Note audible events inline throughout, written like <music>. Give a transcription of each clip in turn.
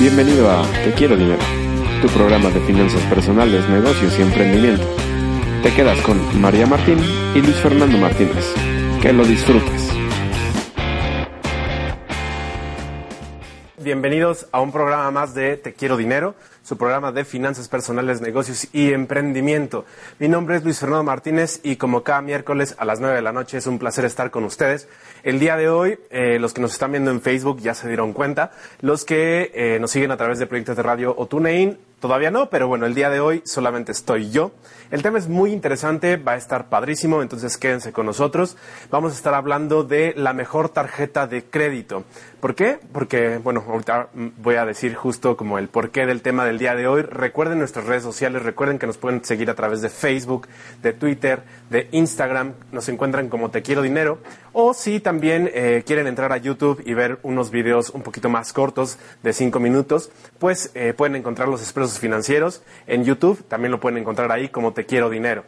Bienvenido a Te Quiero Dinero, tu programa de finanzas personales, negocios y emprendimiento. Te quedas con María Martín y Luis Fernando Martínez. Que lo disfrutes. Bienvenidos a un programa más de Te Quiero Dinero, su programa de finanzas personales, negocios y emprendimiento. Mi nombre es Luis Fernando Martínez y como cada miércoles a las 9 de la noche es un placer estar con ustedes. El día de hoy, eh, los que nos están viendo en Facebook ya se dieron cuenta, los que eh, nos siguen a través de proyectos de radio o TuneIn, todavía no, pero bueno, el día de hoy solamente estoy yo. El tema es muy interesante, va a estar padrísimo, entonces quédense con nosotros. Vamos a estar hablando de la mejor tarjeta de crédito. ¿Por qué? Porque, bueno, ahorita voy a decir justo como el porqué del tema del día de hoy. Recuerden nuestras redes sociales, recuerden que nos pueden seguir a través de Facebook, de Twitter, de Instagram, nos encuentran como Te Quiero Dinero. O si también eh, quieren entrar a YouTube y ver unos videos un poquito más cortos de cinco minutos, pues eh, pueden encontrar los expresos financieros en YouTube, también lo pueden encontrar ahí como Te Quiero Dinero.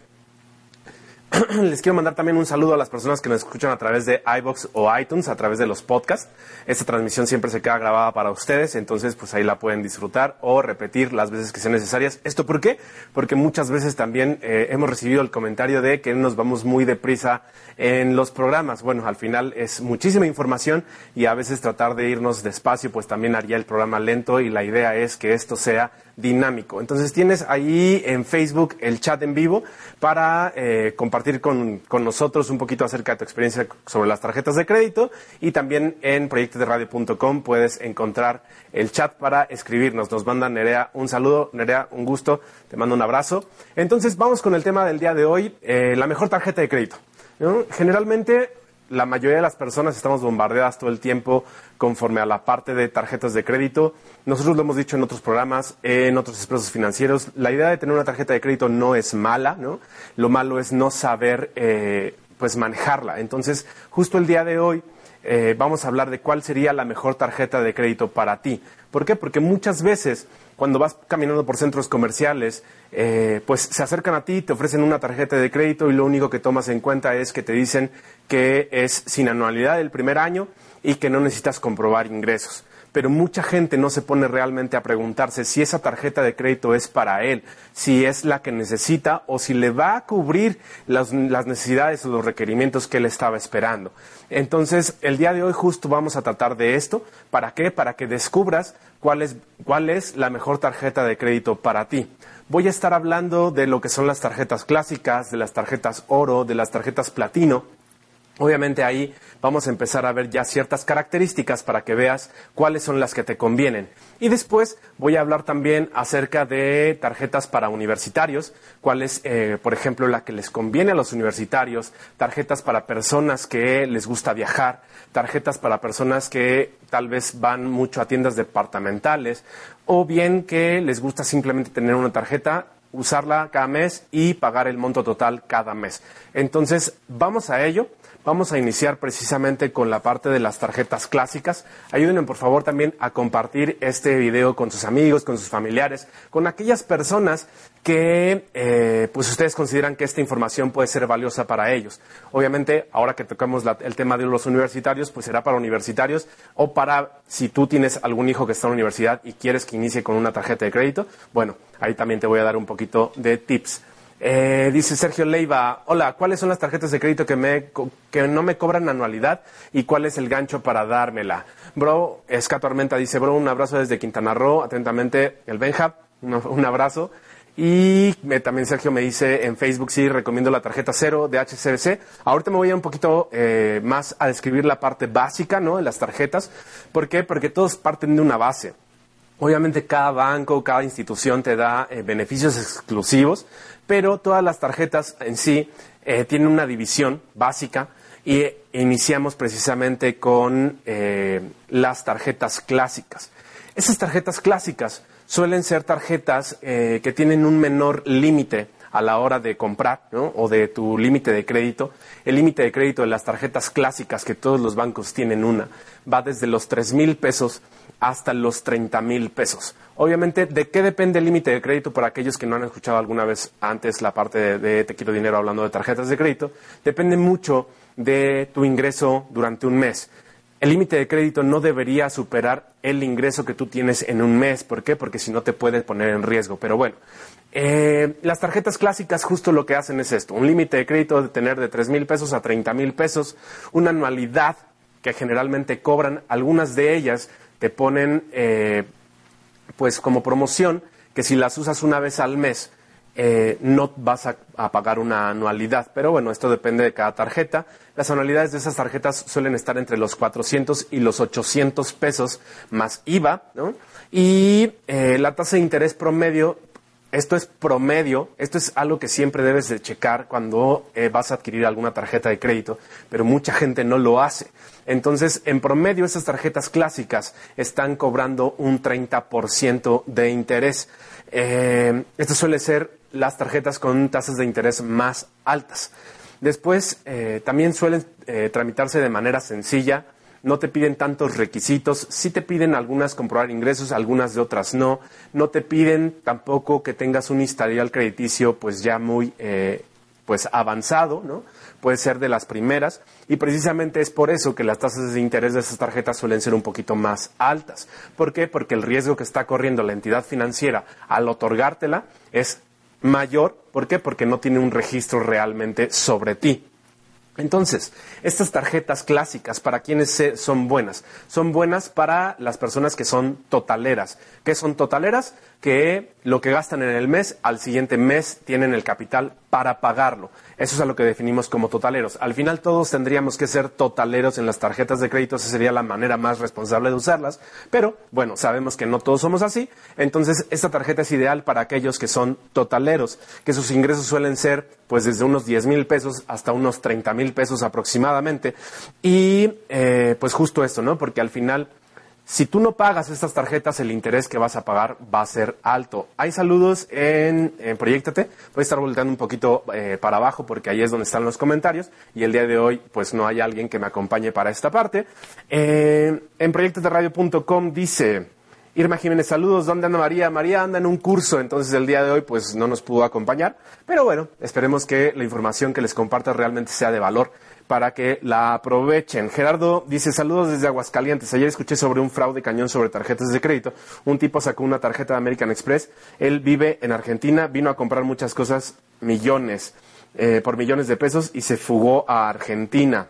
<clears throat> Les quiero mandar también un saludo a las personas que nos escuchan a través de iBox o iTunes, a través de los podcasts. Esta transmisión siempre se queda grabada para ustedes, entonces pues ahí la pueden disfrutar o repetir las veces que sean necesarias. ¿Esto por qué? Porque muchas veces también eh, hemos recibido el comentario de que nos vamos muy deprisa en los programas. Bueno, al final es muchísima información y a veces tratar de irnos despacio pues también haría el programa lento y la idea es que esto sea dinámico. Entonces tienes ahí en Facebook el chat en vivo para eh, compartir con, con, nosotros un poquito acerca de tu experiencia sobre las tarjetas de crédito y también en proyectosderadio.com puedes encontrar el chat para escribirnos. Nos manda Nerea un saludo, Nerea, un gusto, te mando un abrazo. Entonces vamos con el tema del día de hoy, eh, la mejor tarjeta de crédito. Generalmente la mayoría de las personas estamos bombardeadas todo el tiempo conforme a la parte de tarjetas de crédito. Nosotros lo hemos dicho en otros programas, en otros expresos financieros. La idea de tener una tarjeta de crédito no es mala, ¿no? Lo malo es no saber, eh, pues, manejarla. Entonces, justo el día de hoy eh, vamos a hablar de cuál sería la mejor tarjeta de crédito para ti. ¿Por qué? Porque muchas veces cuando vas caminando por centros comerciales, eh, pues se acercan a ti, te ofrecen una tarjeta de crédito y lo único que tomas en cuenta es que te dicen que es sin anualidad el primer año y que no necesitas comprobar ingresos. Pero mucha gente no se pone realmente a preguntarse si esa tarjeta de crédito es para él, si es la que necesita o si le va a cubrir las, las necesidades o los requerimientos que él estaba esperando. Entonces, el día de hoy justo vamos a tratar de esto. ¿Para qué? Para que descubras cuál es, cuál es la mejor tarjeta de crédito para ti. Voy a estar hablando de lo que son las tarjetas clásicas, de las tarjetas oro, de las tarjetas platino. Obviamente ahí vamos a empezar a ver ya ciertas características para que veas cuáles son las que te convienen. Y después voy a hablar también acerca de tarjetas para universitarios, cuál es, eh, por ejemplo, la que les conviene a los universitarios, tarjetas para personas que les gusta viajar, tarjetas para personas que tal vez van mucho a tiendas departamentales o bien que les gusta simplemente tener una tarjeta usarla cada mes y pagar el monto total cada mes. Entonces, vamos a ello. Vamos a iniciar precisamente con la parte de las tarjetas clásicas. Ayúdenme por favor también a compartir este video con sus amigos, con sus familiares, con aquellas personas que eh, pues ustedes consideran que esta información puede ser valiosa para ellos. Obviamente, ahora que tocamos el tema de los universitarios, pues será para universitarios o para si tú tienes algún hijo que está en la universidad y quieres que inicie con una tarjeta de crédito, bueno, ahí también te voy a dar un poquito de tips. Eh, dice Sergio Leiva, hola, ¿cuáles son las tarjetas de crédito que, me, que no me cobran anualidad y cuál es el gancho para dármela? Bro, Escato Armenta dice, bro, un abrazo desde Quintana Roo, atentamente el Benja, un, abrazo. Y también Sergio me dice en Facebook, sí, recomiendo la tarjeta cero de HCBC. Ahorita me voy a un poquito eh, más a describir la parte básica, ¿no? De las tarjetas. ¿Por qué? Porque todos parten de una base. Obviamente cada banco, cada institución te da eh, beneficios exclusivos, pero todas las tarjetas en sí eh, tienen una división básica y iniciamos precisamente con eh, las tarjetas clásicas. Esas tarjetas clásicas suelen ser tarjetas eh, que tienen un menor límite a la hora de comprar ¿no? o de tu límite de crédito. El límite de crédito de las tarjetas clásicas, que todos los bancos tienen una, va desde los 3 mil pesos hasta los 30 mil pesos. Obviamente, ¿de qué depende el límite de crédito para aquellos que no han escuchado alguna vez antes la parte de, Te quiero dinero hablando de tarjetas de crédito? Depende mucho de tu ingreso durante un mes. El límite de crédito no debería superar el ingreso que tú tienes en un mes. ¿Por qué? Porque si no te puede poner en riesgo. Pero bueno, eh, las tarjetas clásicas justo lo que hacen es esto. Un límite de crédito de tener de 3 mil pesos a 30 mil pesos. Una anualidad que generalmente cobran. Algunas de ellas te ponen eh, pues como promoción que si las usas una vez al mes eh, no vas a, pagar una anualidad. Pero bueno, esto depende de cada tarjeta. Las anualidades de esas tarjetas suelen estar entre los 400 y los 800 pesos más IVA, ¿no? Y eh, la tasa de interés promedio, esto es promedio, esto es algo que siempre debes de checar cuando eh, vas a adquirir alguna tarjeta de crédito, pero mucha gente no lo hace. Entonces, en promedio, esas tarjetas clásicas están cobrando un 30% de interés. Eh, esto suele ser las tarjetas con tasas de interés más altas. Después, eh, también suelen eh, tramitarse de manera sencilla, no te piden tantos requisitos, sí te piden algunas comprobar ingresos, algunas de otras no, no te piden tampoco que tengas un historial crediticio pues ya muy eh, pues avanzado, ¿no? Puede ser de las primeras y precisamente es por eso que las tasas de interés de esas tarjetas suelen ser un poquito más altas. ¿Por qué? Porque el riesgo que está corriendo la entidad financiera al otorgártela es mayor. ¿Por qué? Porque no tiene un registro realmente sobre ti. Entonces, estas tarjetas clásicas, ¿para quiénes son buenas? Son buenas para las personas que son totaleras. ¿Qué son totaleras? Que lo que gastan en el mes, al siguiente mes tienen el capital para pagarlo. Eso es a lo que definimos como totaleros. Al final todos tendríamos que ser totaleros en las tarjetas de crédito, esa sería la manera más responsable de usarlas, pero bueno, sabemos que no todos somos así, entonces esta tarjeta es ideal para aquellos que son totaleros, que sus ingresos suelen ser pues desde unos 10 mil pesos hasta unos 30 mil pesos aproximadamente. Y eh, pues justo esto, ¿no? Porque al final si tú no pagas estas tarjetas, el interés que vas a pagar va a ser alto. Hay saludos en, Proyectate. Voy a estar volteando un poquito eh, para abajo porque ahí es donde están los comentarios. Y el día de hoy, pues no hay alguien que me acompañe para esta parte. Eh, en proyectateradio.com dice... Irma Jiménez, saludos. ¿Dónde anda María? María anda en un curso, entonces el día de hoy pues no nos pudo acompañar. Pero bueno, esperemos que la información que les comparta realmente sea de valor para que la aprovechen. Gerardo dice, saludos desde Aguascalientes. Ayer escuché sobre un fraude cañón sobre tarjetas de crédito. Un tipo sacó una tarjeta de American Express. Él vive en Argentina, vino a comprar muchas cosas, millones, eh, por millones de pesos y se fugó a Argentina.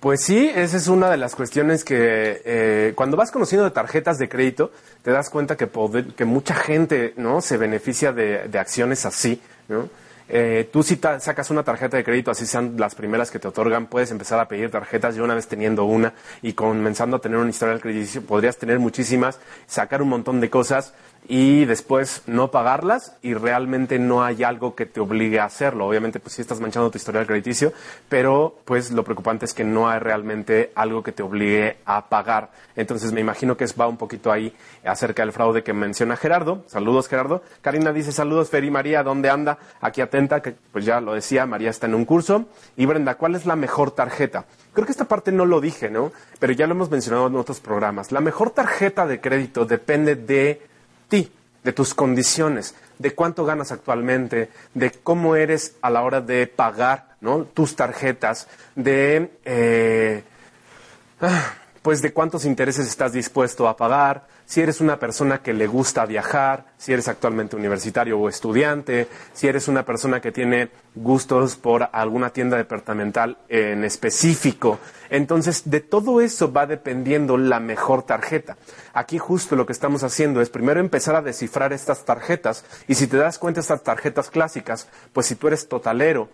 Pues sí, esa es una de las cuestiones que eh, cuando vas conociendo de tarjetas de crédito, te das cuenta que, que mucha gente no se beneficia de, de acciones así, ¿no? Eh, tú si sacas una tarjeta de crédito, así sean las primeras que te otorgan, puedes empezar a pedir tarjetas. Yo una vez teniendo una y comenzando a tener un historial crediticio, podrías tener muchísimas, sacar un montón de cosas y después no pagarlas y realmente no hay algo que te obligue a hacerlo. Obviamente, pues sí estás manchando tu historial crediticio, pero pues lo preocupante es que no hay realmente algo que te obligue a pagar. Entonces me imagino que va un poquito ahí acerca del fraude que menciona Gerardo. Saludos, Gerardo. Karina dice saludos, Feri María, ¿dónde anda? Aquí atenta, que pues ya lo decía, María está en un curso. Y Brenda, ¿cuál es la mejor tarjeta? Creo que esta parte no lo dije, ¿no? Pero ya lo hemos mencionado en otros programas. La mejor tarjeta de crédito depende de ti, de tus condiciones, de cuánto ganas actualmente, de cómo eres a la hora de pagar ¿no? tus tarjetas, de eh, pues de cuántos intereses estás dispuesto a pagar, si eres una persona que le gusta viajar, si eres actualmente universitario o estudiante, si eres una persona que tiene gustos por alguna tienda departamental en específico. Entonces, de todo eso va dependiendo la mejor tarjeta. Aquí justo lo que estamos haciendo es primero empezar a descifrar estas tarjetas y si te das cuenta estas tarjetas clásicas, pues si tú eres totalero,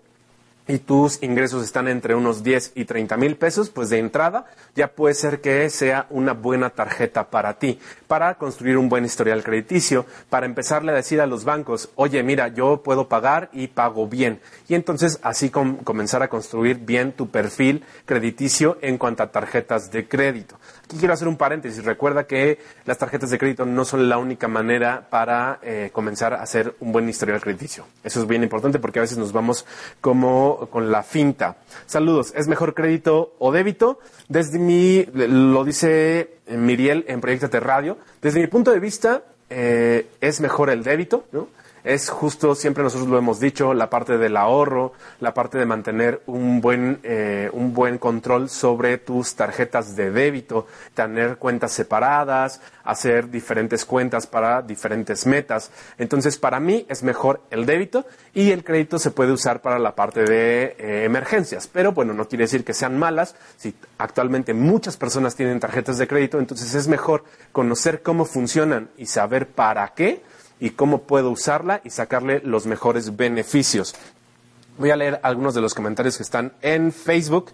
y tus ingresos están entre unos 10 y 30 mil pesos, pues de entrada ya puede ser que sea una buena tarjeta para ti, para construir un buen historial crediticio, para empezarle a decir a los bancos, oye, mira, yo puedo pagar y pago bien. Y entonces así comenzar a construir bien tu perfil crediticio en cuanto a tarjetas de crédito. Aquí quiero hacer un paréntesis. Recuerda que las tarjetas de crédito no son la única manera para eh, comenzar a hacer un buen historial crediticio. Eso es bien importante porque a veces nos vamos como con la finta. Saludos. ¿Es mejor crédito o débito? Desde mi, lo dice Miriel en Proyectate Radio, desde mi punto de vista eh, es mejor el débito, ¿no? Es justo, siempre nosotros lo hemos dicho, la parte del ahorro, la parte de mantener un buen, eh, un buen control sobre tus tarjetas de débito, tener cuentas separadas, hacer diferentes cuentas para diferentes metas. Entonces, para mí es mejor el débito y el crédito se puede usar para la parte de eh, emergencias. Pero bueno, no quiere decir que sean malas. Si actualmente muchas personas tienen tarjetas de crédito, entonces es mejor conocer cómo funcionan y saber para qué y cómo puedo usarla y sacarle los mejores beneficios. Voy a leer algunos de los comentarios que están en Facebook.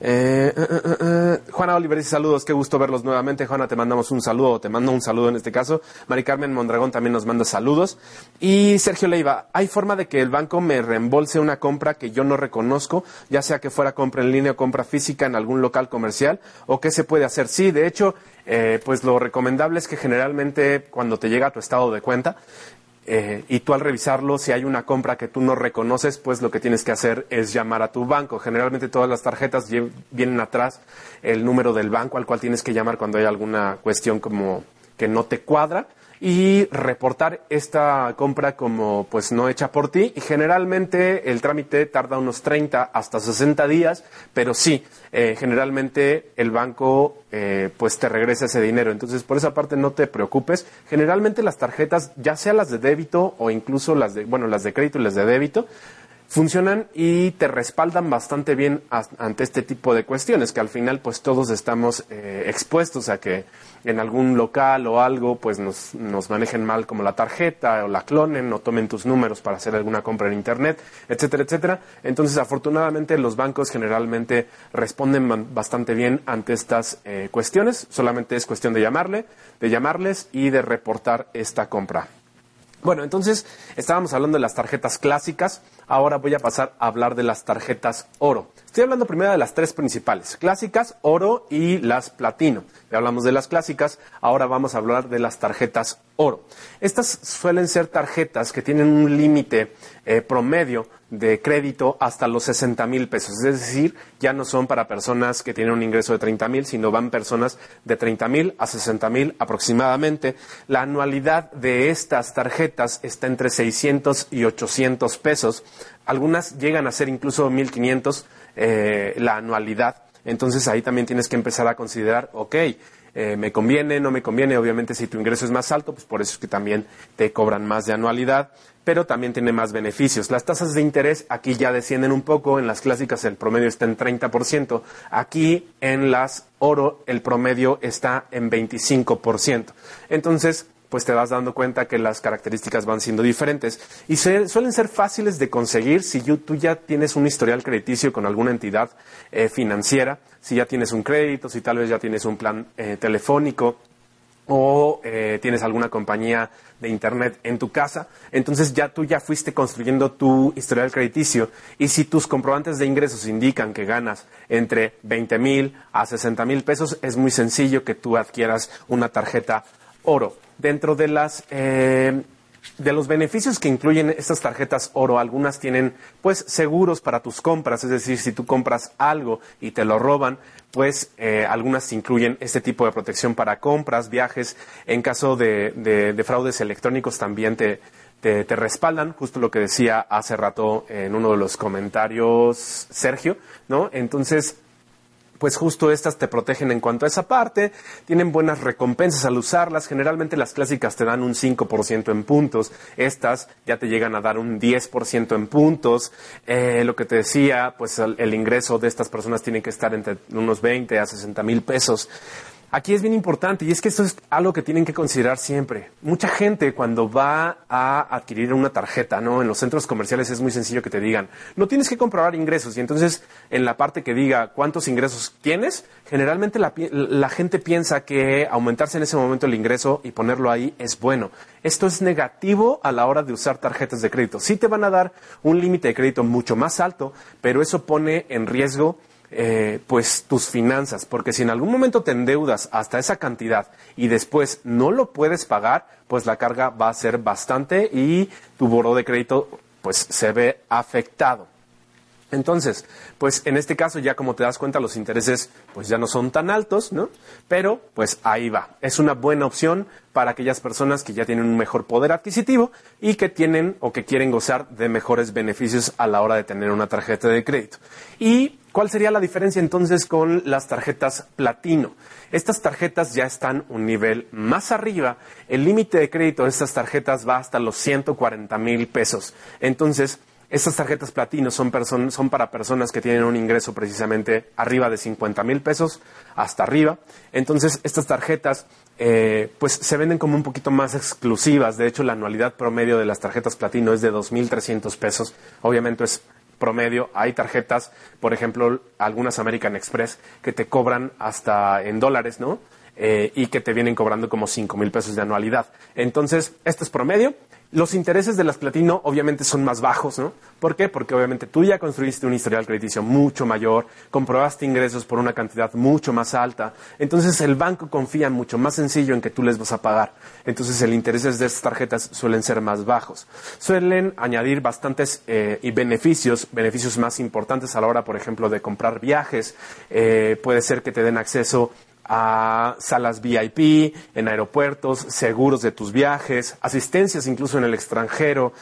Eh, eh, eh, Juana Oliver dice saludos, qué gusto verlos nuevamente. Juana, te mandamos un saludo, te mando un saludo en este caso. Mari Carmen Mondragón también nos manda saludos. Y Sergio Leiva, ¿hay forma de que el banco me reembolse una compra que yo no reconozco, ya sea que fuera compra en línea o compra física en algún local comercial? ¿O qué se puede hacer? Sí, de hecho, pues lo recomendable es que generalmente cuando te llega tu estado de cuenta, eh, y tú al revisarlo, si hay una compra que tú no reconoces, pues lo que tienes que hacer es llamar a tu banco. Generalmente todas las tarjetas vienen atrás el número del banco al cual tienes que llamar cuando hay alguna cuestión como que no te cuadra y reportar esta compra como pues no hecha por ti y generalmente el trámite tarda unos 30 hasta 60 días, pero sí, eh, generalmente el banco eh, pues te regresa ese dinero. Entonces por esa parte no te preocupes. Generalmente las tarjetas, ya sea las de débito o incluso las de, bueno, las de crédito y las de débito, funcionan y te respaldan bastante bien ante este tipo de cuestiones, que al final pues todos estamos eh, expuestos a que en algún local o algo pues nos, nos, manejen mal como la tarjeta o la clonen o tomen tus números para hacer alguna compra en internet, etcétera, etcétera. Entonces afortunadamente los bancos generalmente responden bastante bien ante estas eh, cuestiones, solamente es cuestión de llamarle, de llamarles y de reportar esta compra. Bueno, entonces estábamos hablando de las tarjetas clásicas, ahora voy a pasar a hablar de las tarjetas oro. Estoy hablando primero de las tres principales, clásicas, oro y las platino. Ya hablamos de las clásicas, ahora vamos a hablar de las tarjetas oro. Estas suelen ser tarjetas que tienen un límite eh, promedio de crédito hasta los 60 mil pesos. Es decir, ya no son para personas que tienen un ingreso de 30 mil, sino van personas de 30 mil a 60 mil aproximadamente. La anualidad de estas tarjetas está entre 600 y 800 pesos. Algunas llegan a ser incluso 1.500 eh, la anualidad. Entonces ahí también tienes que empezar a considerar, ok, eh, me conviene, no me conviene. Obviamente si tu ingreso es más alto, pues por eso es que también te cobran más de anualidad pero también tiene más beneficios. Las tasas de interés aquí ya descienden un poco, en las clásicas el promedio está en 30%, aquí en las oro el promedio está en 25%. Entonces, pues te vas dando cuenta que las características van siendo diferentes. Y suelen ser fáciles de conseguir si tú ya tienes un historial crediticio con alguna entidad eh, financiera, si ya tienes un crédito, si tal vez ya tienes un plan eh, telefónico o eh, tienes alguna compañía de internet en tu casa, entonces ya tú ya fuiste construyendo tu historial crediticio. Y si tus comprobantes de ingresos indican que ganas entre 20 mil a 60 mil pesos, es muy sencillo que tú adquieras una tarjeta oro. Dentro de las eh, de los beneficios que incluyen estas tarjetas oro, algunas tienen pues seguros para tus compras, es decir, si tú compras algo y te lo roban, pues eh, algunas incluyen este tipo de protección para compras, viajes. En caso de, fraudes electrónicos también te, te, respaldan, justo lo que decía hace rato en uno de los comentarios Sergio, ¿no? Entonces, pues justo estas te protegen en cuanto a esa parte, tienen buenas recompensas al usarlas, generalmente las clásicas te dan un 5% en puntos, estas ya te llegan a dar un 10% en puntos, eh, lo que te decía, pues el, el, ingreso de estas personas tiene que estar entre unos 20 a 60 mil pesos. Aquí es bien importante y es que esto es algo que tienen que considerar siempre. Mucha gente cuando va a adquirir una tarjeta, ¿no? En los centros comerciales es muy sencillo que te digan, no tienes que comprobar ingresos y entonces en la parte que diga cuántos ingresos tienes, generalmente la, la gente piensa que aumentarse en ese momento el ingreso y ponerlo ahí es bueno. Esto es negativo a la hora de usar tarjetas de crédito. Sí te van a dar un límite de crédito mucho más alto, pero eso pone en riesgo eh, pues tus finanzas, porque si en algún momento te endeudas hasta esa cantidad y después no lo puedes pagar, pues la carga va a ser bastante y tu boro de crédito pues se ve afectado. Entonces, pues en este caso ya como te das cuenta los intereses pues ya no son tan altos, ¿no? Pero pues ahí va. Es una buena opción para aquellas personas que ya tienen un mejor poder adquisitivo y que tienen o que quieren gozar de mejores beneficios a la hora de tener una tarjeta de crédito. ¿Y cuál sería la diferencia entonces con las tarjetas platino? Estas tarjetas ya están un nivel más arriba. El límite de crédito de estas tarjetas va hasta los 140 mil pesos. Entonces, estas tarjetas platino son, para personas que tienen un ingreso precisamente arriba de 50 mil pesos hasta arriba. Entonces, estas tarjetas eh, pues se venden como un poquito más exclusivas. De hecho, la anualidad promedio de las tarjetas platino es de 2.300 pesos. Obviamente es promedio. Hay tarjetas, por ejemplo, algunas American Express, que te cobran hasta en dólares, ¿no? Eh, y que te vienen cobrando como 5 mil pesos de anualidad. Entonces, esto es promedio. Los intereses de las platino obviamente son más bajos, ¿no? ¿Por qué? Porque obviamente tú ya construiste un historial crediticio mucho mayor, comprobaste ingresos por una cantidad mucho más alta, entonces el banco confía mucho más sencillo en que tú les vas a pagar. Entonces el interés de estas tarjetas suelen ser más bajos. Suelen añadir bastantes eh, y beneficios, beneficios más importantes a la hora, por ejemplo, de comprar viajes. Eh, puede ser que te den acceso a salas VIP en aeropuertos, seguros de tus viajes, asistencias incluso en el extranjero.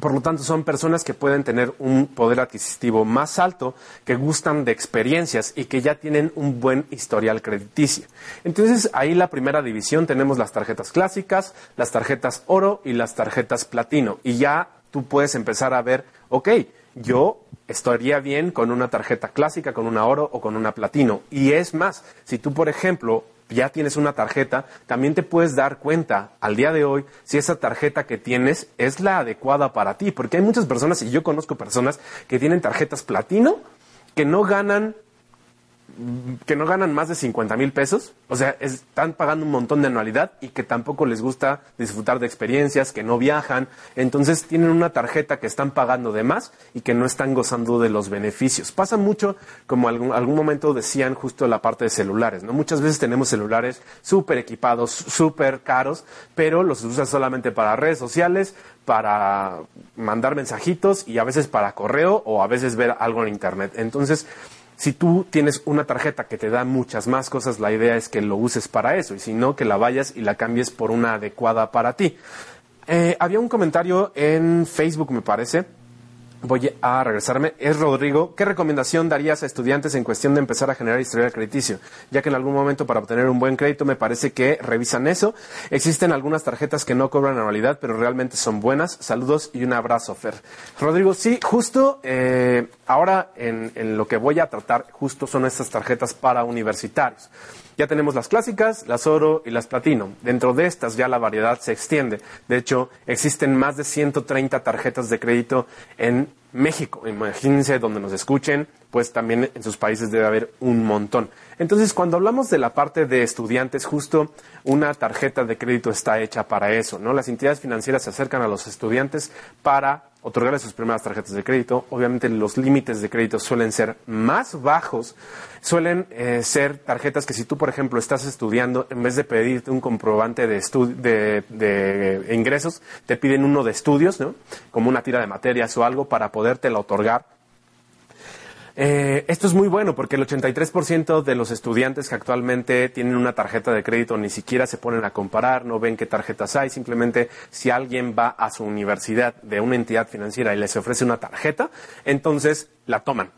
Por lo tanto, son personas que pueden tener un poder adquisitivo más alto, que gustan de experiencias y que ya tienen un buen historial crediticio. Entonces, ahí la primera división tenemos las tarjetas clásicas, las tarjetas oro y las tarjetas platino. Y ya tú puedes empezar a ver, ok, yo estaría bien con una tarjeta clásica, con una oro o con una platino. Y es más, si tú, por ejemplo, ya tienes una tarjeta, también te puedes dar cuenta al día de hoy si esa tarjeta que tienes es la adecuada para ti. Porque hay muchas personas, y yo conozco personas que tienen tarjetas platino, que no ganan que no ganan más de 50 mil pesos, o sea, están pagando un montón de anualidad y que tampoco les gusta disfrutar de experiencias, que no viajan, entonces tienen una tarjeta que están pagando de más y que no están gozando de los beneficios. Pasa mucho, como algún, algún momento decían justo la parte de celulares, ¿no? Muchas veces tenemos celulares súper equipados, súper caros, pero los usas solamente para redes sociales, para mandar mensajitos y a veces para correo o a veces ver algo en internet. Entonces, si tú tienes una tarjeta que te da muchas más cosas, la idea es que lo uses para eso y si no, que la vayas y la cambies por una adecuada para ti. Eh, había un comentario en Facebook, me parece, voy a regresarme, es Rodrigo. ¿Qué recomendación darías a estudiantes en cuestión de empezar a generar historial crediticio? Ya que en algún momento para obtener un buen crédito me parece que revisan eso. Existen algunas tarjetas que no cobran anualidad, pero realmente son buenas. Saludos y un abrazo, Fer. Rodrigo, sí, justo eh, ahora en, en lo que voy a tratar, justo son estas tarjetas para universitarios. Ya tenemos las clásicas, las oro y las platino. Dentro de estas ya la variedad se extiende. De hecho, existen más de 130 tarjetas de crédito en México. Imagínense donde nos escuchen, pues también en sus países debe haber un montón. Entonces, cuando hablamos de la parte de estudiantes, justo una tarjeta de crédito está hecha para eso, ¿no? Las entidades financieras se acercan a los estudiantes para otorgarles sus primeras tarjetas de crédito. Obviamente los límites de crédito suelen ser más bajos, suelen eh, ser tarjetas que si tú, por ejemplo, estás estudiando, en vez de pedirte un comprobante de, de, de ingresos, te piden uno de estudios, ¿no? Como una tira de materias o algo para podértela otorgar eh, esto es muy bueno porque el 83% de los estudiantes que actualmente tienen una tarjeta de crédito ni siquiera se ponen a comparar, no ven qué tarjetas hay, simplemente si alguien va a su universidad de una entidad financiera y les ofrece una tarjeta, entonces la toman.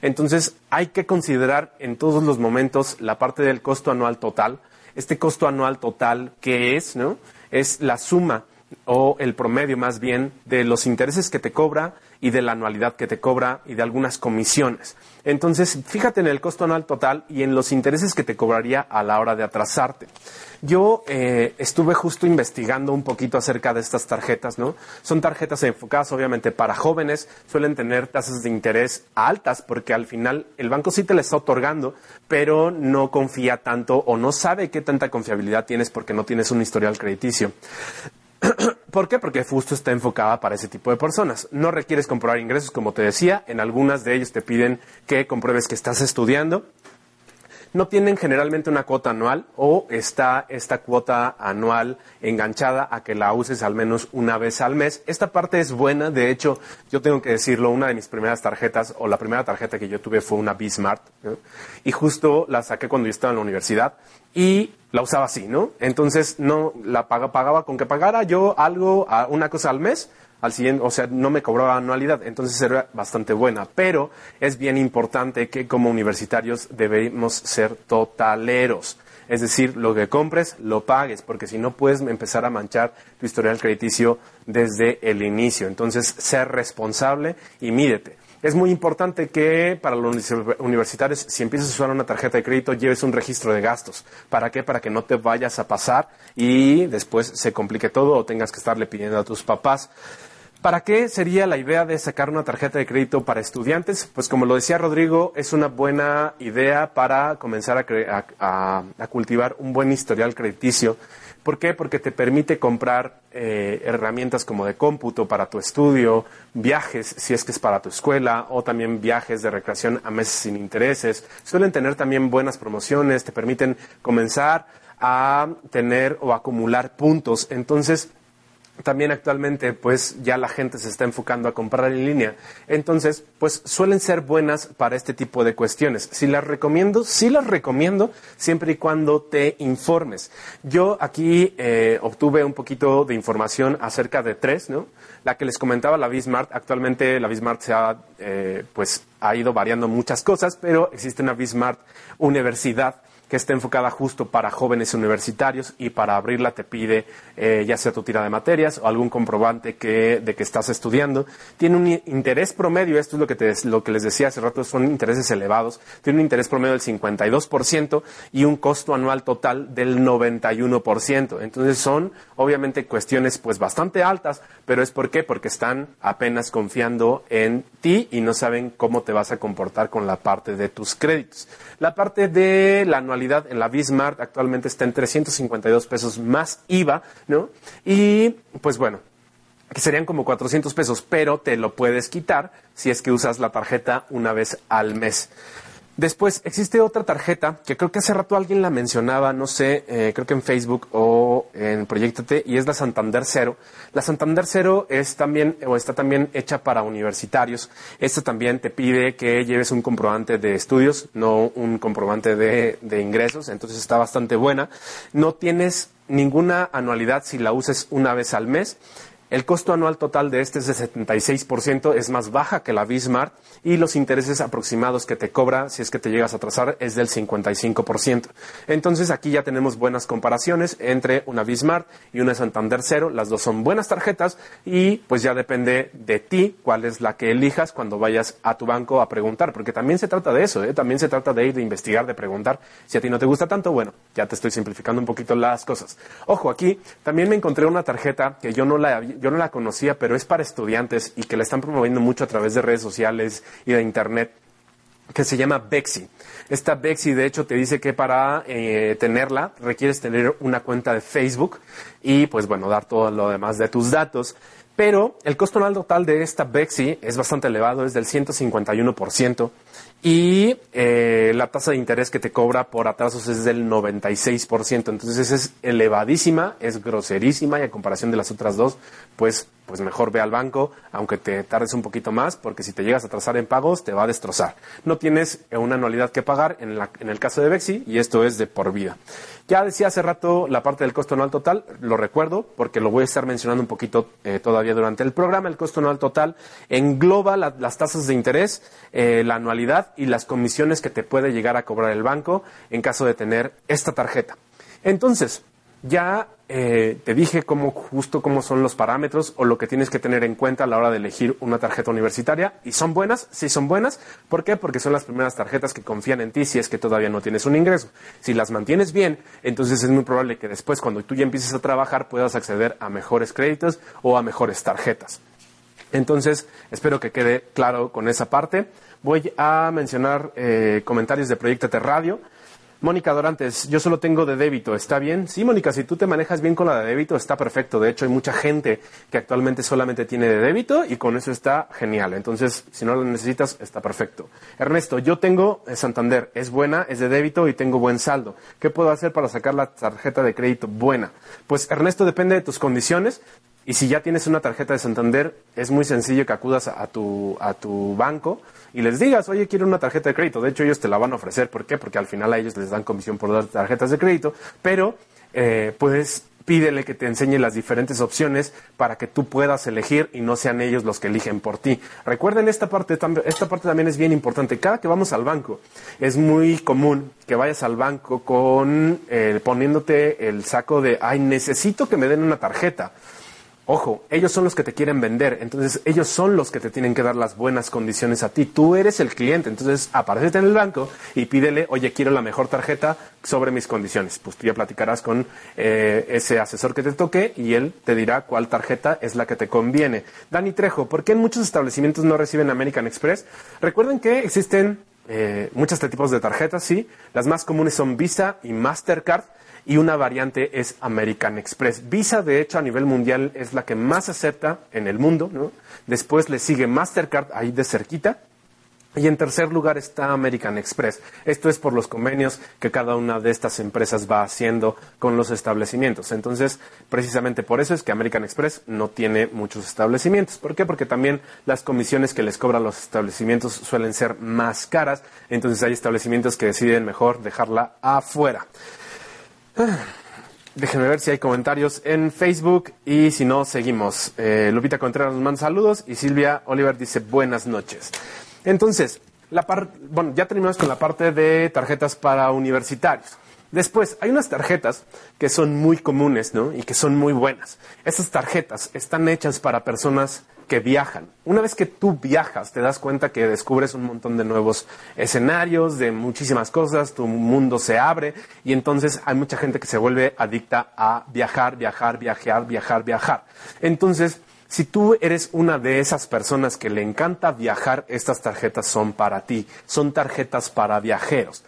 Entonces hay que considerar en todos los momentos la parte del costo anual total. Este costo anual total, ¿qué es? ¿no? Es la suma o el promedio más bien de los intereses que te cobra y de la anualidad que te cobra y de algunas comisiones. Entonces, fíjate en el costo anual total y en los intereses que te cobraría a la hora de atrasarte. Yo eh, estuve justo investigando un poquito acerca de estas tarjetas, ¿no? Son tarjetas enfocadas obviamente para jóvenes, suelen tener tasas de interés altas porque al final el banco sí te la está otorgando, pero no confía tanto o no sabe qué tanta confiabilidad tienes porque no tienes un historial crediticio. ¿Por qué? Porque justo está enfocada para ese tipo de personas. No requieres comprobar ingresos, como te decía. En algunas de ellos te piden que compruebes que estás estudiando no tienen generalmente una cuota anual o está esta cuota anual enganchada a que la uses al menos una vez al mes. Esta parte es buena, de hecho, yo tengo que decirlo, una de mis primeras tarjetas o la primera tarjeta que yo tuve fue una Bismart y justo la saqué cuando yo estaba en la universidad y la usaba así, ¿no? Entonces no la pagaba con que pagara yo algo, una cosa al mes al siguiente, o sea, no me cobraba anualidad, entonces era bastante buena. Pero es bien importante que como universitarios debemos ser totaleros. Es decir, lo que compres, lo pagues, porque si no puedes empezar a manchar tu historial crediticio desde el inicio. Entonces, ser responsable y mídete. Es muy importante que para los universitarios, si empiezas a usar una tarjeta de crédito, lleves un registro de gastos. ¿Para qué? Para que no te vayas a pasar y después se complique todo o tengas que estarle pidiendo a tus papás. ¿Para qué sería la idea de sacar una tarjeta de crédito para estudiantes? Pues como lo decía Rodrigo, es una buena idea para comenzar a, cultivar un buen historial crediticio. ¿Por qué? Porque te permite comprar eh, herramientas como de cómputo para tu estudio, viajes si es que es para tu escuela, o también viajes de recreación a meses sin intereses. Suelen tener también buenas promociones, te permiten comenzar a tener o acumular puntos. Entonces, también actualmente pues ya la gente se está enfocando a comprar en línea. Entonces, pues suelen ser buenas para este tipo de cuestiones. Si las recomiendo, sí las recomiendo siempre y cuando te informes. Yo aquí eh, obtuve un poquito de información acerca de tres, ¿no? La que les comentaba, la Bismart. Actualmente la Bismart se ha, eh, pues, ha ido variando muchas cosas, pero existe una Bismart Universidad que está enfocada justo para jóvenes universitarios y para abrirla te pide eh, ya sea tu tira de materias o algún comprobante que, de que estás estudiando. Tiene un interés promedio, esto es lo que, te, lo que les decía hace rato, son intereses elevados, tiene un interés promedio del 52% y un costo anual total del 91%. Entonces son obviamente cuestiones pues bastante altas, pero es por qué? Porque están apenas confiando en ti y no saben cómo te vas a comportar con la parte de tus créditos. La parte de la anualidad en la Bismart actualmente está en 352 pesos más IVA, ¿no? Y pues bueno, que serían como 400 pesos, pero te lo puedes quitar si es que usas la tarjeta una vez al mes. Después existe otra tarjeta que creo que hace rato alguien la mencionaba, no sé, eh, creo que en Facebook o en T, y es la Santander Cero. La Santander Cero es también, o está también hecha para universitarios. Esta también te pide que lleves un comprobante de estudios, no un comprobante de, de ingresos, entonces está bastante buena. No tienes ninguna anualidad si la uses una vez al mes. El costo anual total de este es de 76%, es más baja que la Bismarck y los intereses aproximados que te cobra si es que te llegas a trazar es del 55%. Entonces aquí ya tenemos buenas comparaciones entre una Bismarck y una Santander Cero. Las dos son buenas tarjetas y pues ya depende de ti cuál es la que elijas cuando vayas a tu banco a preguntar, porque también se trata de eso, ¿eh? también se trata de ir, de investigar, de preguntar. Si a ti no te gusta tanto, bueno, ya te estoy simplificando un poquito las cosas. Ojo, aquí también me encontré una tarjeta que yo no la yo no la conocía, pero es para estudiantes y que la están promoviendo mucho a través de redes sociales y de internet, que se llama Bexi. Esta Bexi, de hecho, te dice que para eh, tenerla requieres tener una cuenta de Facebook y, pues bueno, dar todo lo demás de tus datos. Pero el costo anual total de esta Bexi es bastante elevado, es del 151% y eh, la tasa de interés que te cobra por atrasos es del 96%. Entonces es elevadísima, es groserísima y a comparación de las otras dos, pues, pues mejor ve al banco, aunque te tardes un poquito más, porque si te llegas a atrasar en pagos te va a destrozar. No tienes una anualidad que pagar en, la, en el caso de Bexi y esto es de por vida. Ya decía hace rato la parte del costo anual total, lo recuerdo porque lo voy a estar mencionando un poquito eh, todavía durante el programa. El costo anual total engloba las tasas de interés, eh, la anualidad y las comisiones que te puede llegar a cobrar el banco en caso de tener esta tarjeta. Entonces, ya eh, te dije cómo, justo cómo son los parámetros o lo que tienes que tener en cuenta a la hora de elegir una tarjeta universitaria. ¿Y son buenas? Sí son buenas. ¿Por qué? Porque son las primeras tarjetas que confían en ti si es que todavía no tienes un ingreso. Si las mantienes bien, entonces es muy probable que después, cuando tú ya empieces a trabajar, puedas acceder a mejores créditos o a mejores tarjetas. Entonces, espero que quede claro con esa parte. Voy a mencionar eh, comentarios de Proyectate Radio. Mónica Dorantes, yo solo tengo de débito, ¿está bien? Sí, Mónica, si tú te manejas bien con la de débito, está perfecto. De hecho, hay mucha gente que actualmente solamente tiene de débito y con eso está genial. Entonces, si no lo necesitas, está perfecto. Ernesto, yo tengo Santander, es buena, es de débito y tengo buen saldo. ¿Qué puedo hacer para sacar la tarjeta de crédito buena? Pues, Ernesto, depende de tus condiciones. Y si ya tienes una tarjeta de Santander, es muy sencillo que acudas a tu, a tu banco y les digas, oye, quiero una tarjeta de crédito. De hecho, ellos te la van a ofrecer. ¿Por qué? Porque al final a ellos les dan comisión por dar tarjetas de crédito. Pero, eh, pues, pídele que te enseñe las diferentes opciones para que tú puedas elegir y no sean ellos los que eligen por ti. Recuerden, esta parte, esta parte también es bien importante. Cada que vamos al banco, es muy común que vayas al banco con eh, poniéndote el saco de, ay, necesito que me den una tarjeta. Ojo, ellos son los que te quieren vender, entonces ellos son los que te tienen que dar las buenas condiciones a ti. Tú eres el cliente, entonces aparecete en el banco y pídele, oye, quiero la mejor tarjeta sobre mis condiciones. Pues tú ya platicarás con eh, ese asesor que te toque y él te dirá cuál tarjeta es la que te conviene. Dani Trejo, ¿por qué en muchos establecimientos no reciben American Express? Recuerden que existen eh, muchos tipos de tarjetas, sí. Las más comunes son Visa y Mastercard y una variante es American Express. Visa, de hecho, a nivel mundial es la que más acepta en el mundo. ¿no? Después le sigue Mastercard ahí de cerquita. Y en tercer lugar está American Express. Esto es por los convenios que cada una de estas empresas va haciendo con los establecimientos. Entonces, precisamente por eso es que American Express no tiene muchos establecimientos. ¿Por qué? Porque también las comisiones que les cobran los establecimientos suelen ser más caras. Entonces hay establecimientos que deciden mejor dejarla afuera. Déjenme ver si hay comentarios en Facebook y si no, seguimos. Eh, Lupita Contreras nos manda saludos y Silvia Oliver dice buenas noches. Entonces, la bueno, ya terminamos con la parte de tarjetas para universitarios. Después, hay unas tarjetas que son muy comunes, ¿no? Y que son muy buenas. Estas tarjetas están hechas para personas que viajan. Una vez que tú viajas, te das cuenta que descubres un montón de nuevos escenarios, de muchísimas cosas, tu mundo se abre y entonces hay mucha gente que se vuelve adicta a viajar, viajar, viajar, viajar, viajar. Entonces, si tú eres una de esas personas que le encanta viajar, estas tarjetas son para ti. Son tarjetas para viajeros.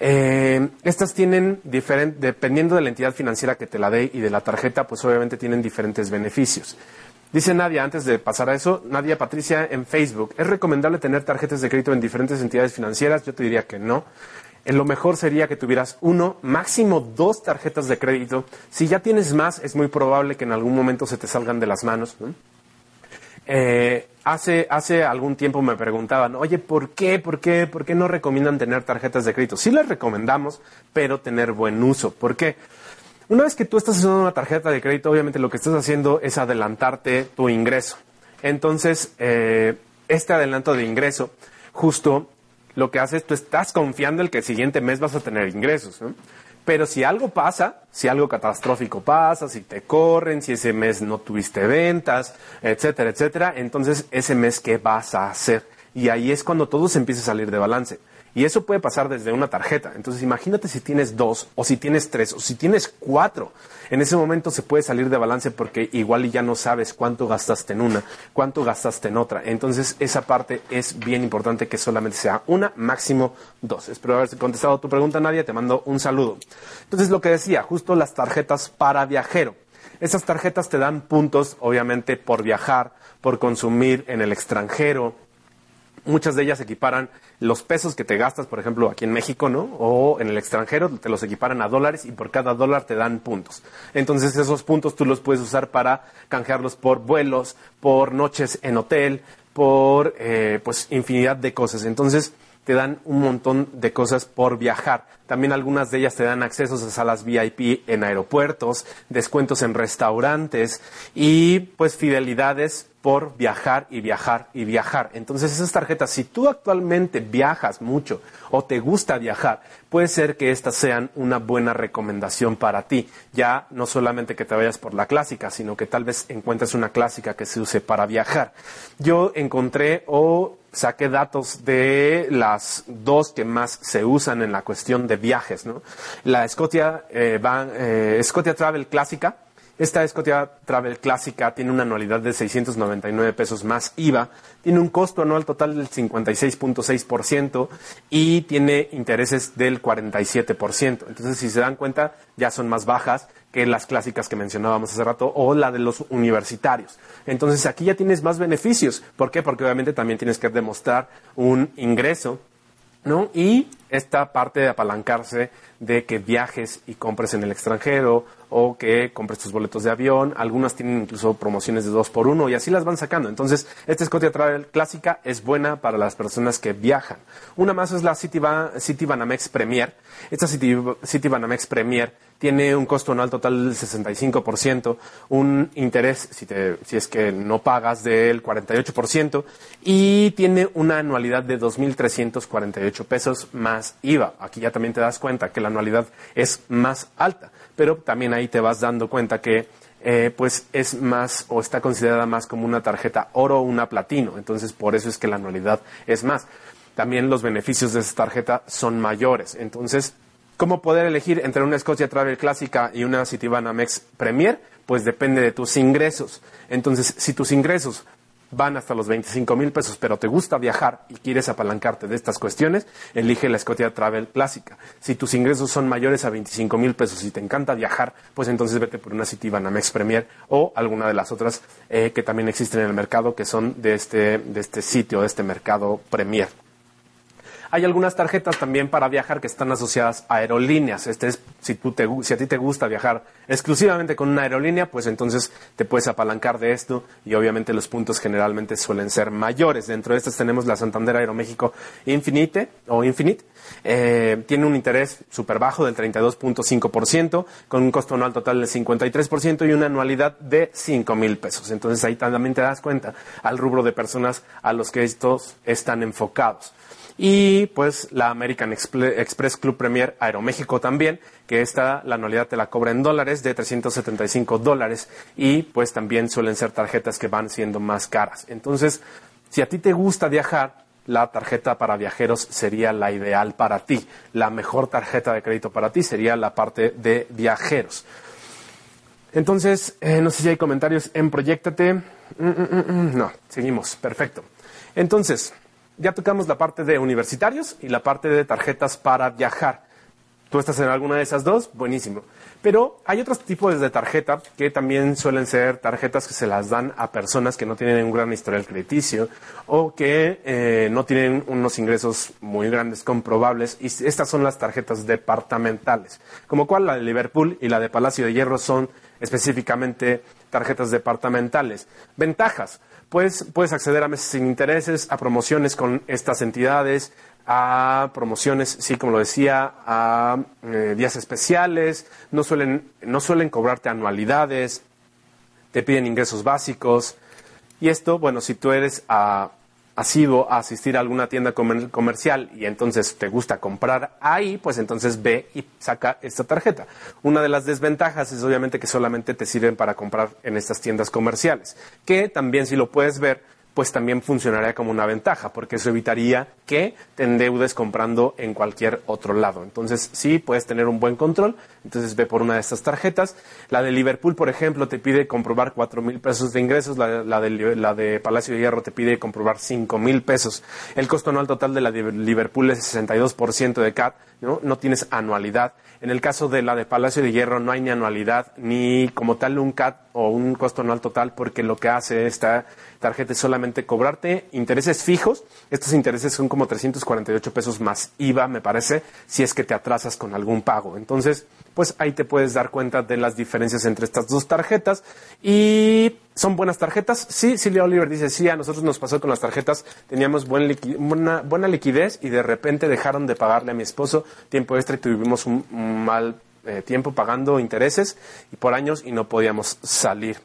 Eh, estas tienen, dependiendo de la entidad financiera que te la dé y de la tarjeta, pues obviamente tienen diferentes beneficios. Dice Nadia, antes de pasar a eso, Nadia Patricia en Facebook, ¿es recomendable tener tarjetas de crédito en diferentes entidades financieras? Yo te diría que no. Lo mejor sería que tuvieras uno, máximo dos tarjetas de crédito. Si ya tienes más, es muy probable que en algún momento se te salgan de las manos. Eh, hace, hace algún tiempo me preguntaban, oye, ¿por qué, por qué, por qué no recomiendan tener tarjetas de crédito? Sí les recomendamos, pero tener buen uso. ¿Por qué? Una vez que tú estás usando una tarjeta de crédito, obviamente lo que estás haciendo es adelantarte tu ingreso. Entonces, eh, este adelanto de ingreso, justo lo que hace es tú estás confiando en que el siguiente mes vas a tener ingresos. Pero si algo pasa, si algo catastrófico pasa, si te corren, si ese mes no tuviste ventas, etcétera, etcétera, entonces ese mes, ¿qué vas a hacer? Y ahí es cuando todo se empieza a salir de balance. Y eso puede pasar desde una tarjeta. Entonces imagínate si tienes dos, o si tienes tres, o si tienes cuatro. En ese momento se puede salir de balance porque igual ya no sabes cuánto gastaste en una, cuánto gastaste en otra. Entonces esa parte es bien importante que solamente sea una, máximo dos. Espero haber contestado tu pregunta, Nadia. Te mando un saludo. Entonces lo que decía, justo las tarjetas para viajero. Esas tarjetas te dan puntos, obviamente, por viajar, por consumir en el extranjero, muchas de ellas equiparan los pesos que te gastas, por ejemplo, aquí en México, ¿no? O en el extranjero, te los equiparan a dólares y por cada dólar te dan puntos. Entonces esos puntos tú los puedes usar para canjearlos por vuelos, por noches en hotel, por eh, pues infinidad de cosas. Entonces te dan un montón de cosas por viajar. También algunas de ellas te dan accesos a salas VIP en aeropuertos, descuentos en restaurantes y pues fidelidades por viajar y viajar y viajar. Entonces esas tarjetas, si tú actualmente viajas mucho o te gusta viajar, puede ser que estas sean una buena recomendación para ti. Ya no solamente que te vayas por la clásica, sino que tal vez encuentres una clásica que se use para viajar. Yo encontré o saqué datos de las dos que más se usan en la cuestión de viajes, ¿no? La Scotia, eh, eh, Scotia Travel clásica, Esta Scotia Travel clásica tiene una anualidad de 699 pesos más IVA, tiene un costo anual total del 56.6% y tiene intereses del 47%. Entonces, si se dan cuenta, ya son más bajas que las clásicas que mencionábamos hace rato o la de los universitarios. Entonces, aquí ya tienes más beneficios. ¿Por qué? Porque obviamente también tienes que demostrar un ingreso ¿no? Y esta parte de apalancarse de que viajes y compres en el extranjero o que compres tus boletos de avión. Algunas tienen incluso promociones de dos por uno y así las van sacando. Entonces, esta Scotia Travel clásica es buena para las que viajan. Una más es la Citibanamex Premier. Esta Citibanamex Premier tiene un costo anual total del 65%, un interés, si, si es que no pagas, del 48%, y tiene una anualidad de 2.348 pesos más IVA. Aquí ya también te das cuenta que la anualidad es más alta, pero también ahí te vas dando cuenta que eh, pues es más o está considerada más como una tarjeta oro o una platino. Entonces, por eso es que la anualidad es más. También los beneficios de esta tarjeta son mayores. Entonces, ¿Cómo poder elegir entre una Scotia Travel clásica y una Citibanamex Premier? Pues depende de tus ingresos. Entonces, si tus ingresos van hasta los 25 mil pesos, pero te gusta viajar y quieres apalancarte de estas cuestiones, elige la Scotia Travel clásica. Si tus ingresos son mayores a 25 mil pesos y te encanta viajar, pues entonces vete por una Citibanamex Premier o alguna de las otras eh, que también existen en el mercado que son de este, de este sitio, de este mercado Premier. Hay algunas tarjetas también para viajar que están asociadas a aerolíneas. Este es, si, tú te, si a ti te gusta viajar exclusivamente con una aerolínea, pues entonces te puedes apalancar de esto y obviamente los puntos generalmente suelen ser mayores. Dentro de estas tenemos la Santander Aeroméxico Infinite o Infinite. Eh, tiene un interés súper bajo del 32.5%, con un costo anual total del 53% y una anualidad de 5 mil pesos. Entonces ahí también te das cuenta al rubro de personas a los que estos están enfocados. Y pues la American Express Club Premier Aeroméxico también, que esta la anualidad te la cobra en dólares de 375 dólares y pues también suelen ser tarjetas que van siendo más caras. Entonces, si a ti te gusta viajar, la tarjeta para viajeros sería la ideal para ti. La mejor tarjeta de crédito para ti sería la parte de viajeros. Entonces, eh, no sé si hay comentarios en Proyectate. Mm, mm, mm, no, seguimos. Perfecto. Entonces, ya tocamos la parte de universitarios y la parte de tarjetas para viajar. ¿Tú estás en alguna de esas dos? Buenísimo. Pero hay otros tipos de tarjeta que también suelen ser tarjetas que se las dan a personas que no tienen un gran historial crediticio o que eh, no tienen unos ingresos muy grandes comprobables. Y estas son las tarjetas departamentales. Como cual la de Liverpool y la de Palacio de Hierro son específicamente tarjetas departamentales. Ventajas pues puedes acceder a meses sin intereses, a promociones con estas entidades, a promociones, sí, como lo decía, a eh, días especiales, no suelen, no suelen cobrarte anualidades, te piden ingresos básicos. Y esto, bueno, si tú eres a has ido a asistir a alguna tienda comercial y entonces te gusta comprar ahí, pues entonces ve y saca esta tarjeta. Una de las desventajas es obviamente que solamente te sirven para comprar en estas tiendas comerciales, que también si lo puedes ver, pues también funcionaría como una ventaja, porque eso evitaría que te endeudes comprando en cualquier otro lado. Entonces, sí, puedes tener un buen control. Entonces, ve por una de estas tarjetas. La de Liverpool, por ejemplo, te pide comprobar cuatro mil pesos de ingresos. La, de, la de Palacio de Hierro te pide comprobar cinco mil pesos. El costo anual total de la de Liverpool es 62% de CAT, ¿no? No tienes anualidad. En el caso de la de Palacio de Hierro no hay ni anualidad ni como tal un CAT o un costo anual total porque lo que hace esta tarjeta es solamente cobrarte intereses fijos. Estos intereses son como 348 pesos más IVA, me parece, si es que te atrasas con algún pago. Entonces, pues ahí te puedes dar cuenta de las diferencias entre estas dos tarjetas. Y son buenas tarjetas. Sí, Silvia Oliver dice, sí, a nosotros nos pasó con las tarjetas, teníamos buen buena, buena, liquidez y de repente dejaron de pagarle a mi esposo. Tiempo extra y tuvimos un, mal eh, tiempo pagando intereses y por años y no podíamos salir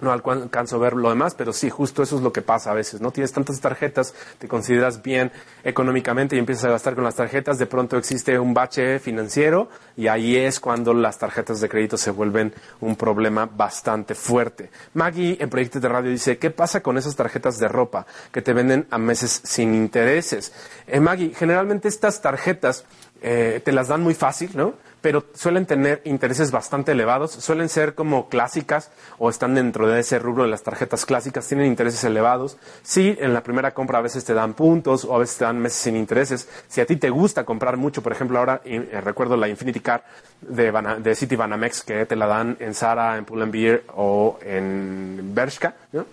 no alcanzo a ver lo demás, pero sí, justo eso es lo que pasa a veces, ¿no? Tienes tantas tarjetas, te consideras bien económicamente y empiezas a gastar con las tarjetas, de pronto existe un bache financiero y ahí es cuando las tarjetas de crédito se vuelven un problema bastante fuerte. Maggie en Proyectos de Radio dice, ¿qué pasa con esas tarjetas de ropa que te venden a meses sin intereses? Eh, Maggie, generalmente estas tarjetas eh, te las dan muy fácil, ¿no? Pero suelen tener intereses bastante elevados, suelen ser como clásicas o están dentro de ese rubro de las tarjetas clásicas, tienen intereses elevados. Sí, en la primera compra a veces te dan puntos o a veces te dan meses sin intereses. Si a ti te gusta comprar mucho, por ejemplo, ahora eh, recuerdo la Infinity Card de, de City Banamex que te la dan en Zara, en Pull Beer o en Bershka, ¿no?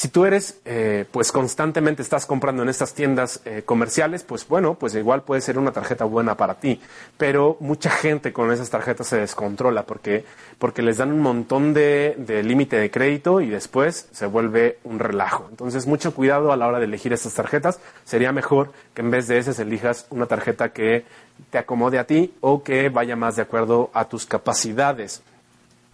Si tú eres, eh, pues constantemente estás comprando en estas tiendas eh, comerciales, pues bueno, pues igual puede ser una tarjeta buena para ti. Pero mucha gente con esas tarjetas se descontrola porque, porque les dan un montón de, de límite de crédito y después se vuelve un relajo. Entonces, mucho cuidado a la hora de elegir estas tarjetas. Sería mejor que en vez de esas elijas una tarjeta que te acomode a ti o que vaya más de acuerdo a tus capacidades.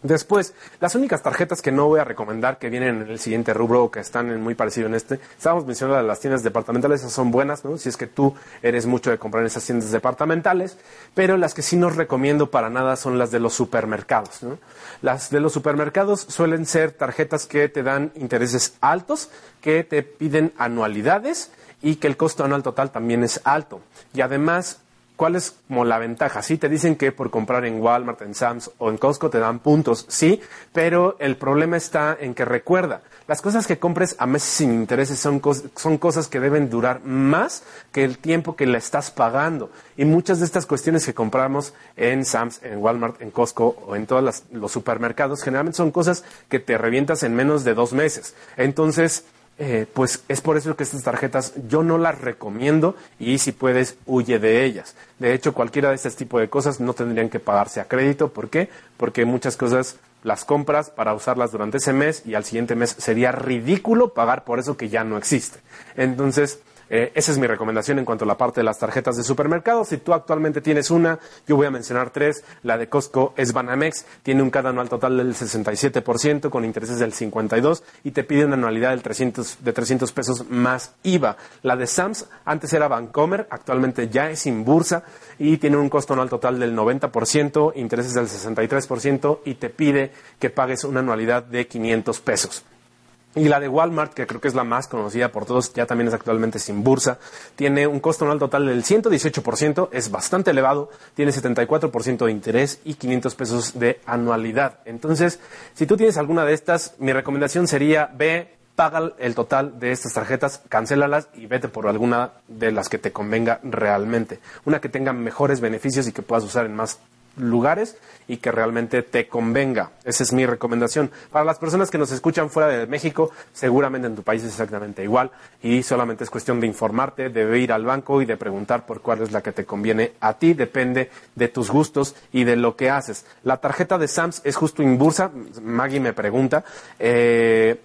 Después, las únicas tarjetas que no voy a recomendar que vienen en el siguiente rubro o que están muy parecido en este, estábamos mencionando las tiendas departamentales, esas son buenas, ¿no? Si es que tú eres mucho de comprar en esas tiendas departamentales, pero las que sí no recomiendo para nada son las de los supermercados, ¿no? Las de los supermercados suelen ser tarjetas que te dan intereses altos, que te piden anualidades y que el costo anual total también es alto. Y además ¿Cuál es como la ventaja? Sí, te dicen que por comprar en Walmart, en Sam's o en Costco te dan puntos, sí, pero el problema está en que recuerda, las cosas que compres a meses sin intereses son, son cosas que deben durar más que el tiempo que le estás pagando. Y muchas de estas cuestiones que compramos en Sam's, en Walmart, en Costco o en todos los supermercados, generalmente son cosas que te revientas en menos de dos meses. Entonces, eh, pues es por eso que estas tarjetas yo no las recomiendo y si puedes huye de ellas. De hecho, cualquiera de este tipo de cosas no tendrían que pagarse a crédito. ¿Por qué? Porque muchas cosas las compras para usarlas durante ese mes y al siguiente mes sería ridículo pagar por eso que ya no existe. Entonces, eh, esa es mi recomendación en cuanto a la parte de las tarjetas de supermercado. Si tú actualmente tienes una, yo voy a mencionar tres. La de Costco es Banamex, tiene un cada anual total del 67% con intereses del 52% y te pide una anualidad del 300, de 300 pesos más IVA. La de Sams antes era Bancomer, actualmente ya es sin bursa y tiene un costo anual total del 90%, intereses del 63% y te pide que pagues una anualidad de 500 pesos. Y la de Walmart, que creo que es la más conocida por todos, ya también es actualmente sin bursa, tiene un costo anual total del 118%, es bastante elevado, tiene 74% de interés y 500 pesos de anualidad. Entonces, si tú tienes alguna de estas, mi recomendación sería ve, paga el total de estas tarjetas, cancélalas y vete por alguna de las que te convenga realmente. Una que tenga mejores beneficios y que puedas usar en más lugares y que realmente te convenga. Esa es mi recomendación. Para las personas que nos escuchan fuera de México, seguramente en tu país es exactamente igual y solamente es cuestión de informarte, de ir al banco y de preguntar por cuál es la que te conviene a ti. Depende de tus gustos y de lo que haces. La tarjeta de Sams es justo en bursa. Maggie me pregunta. Eh,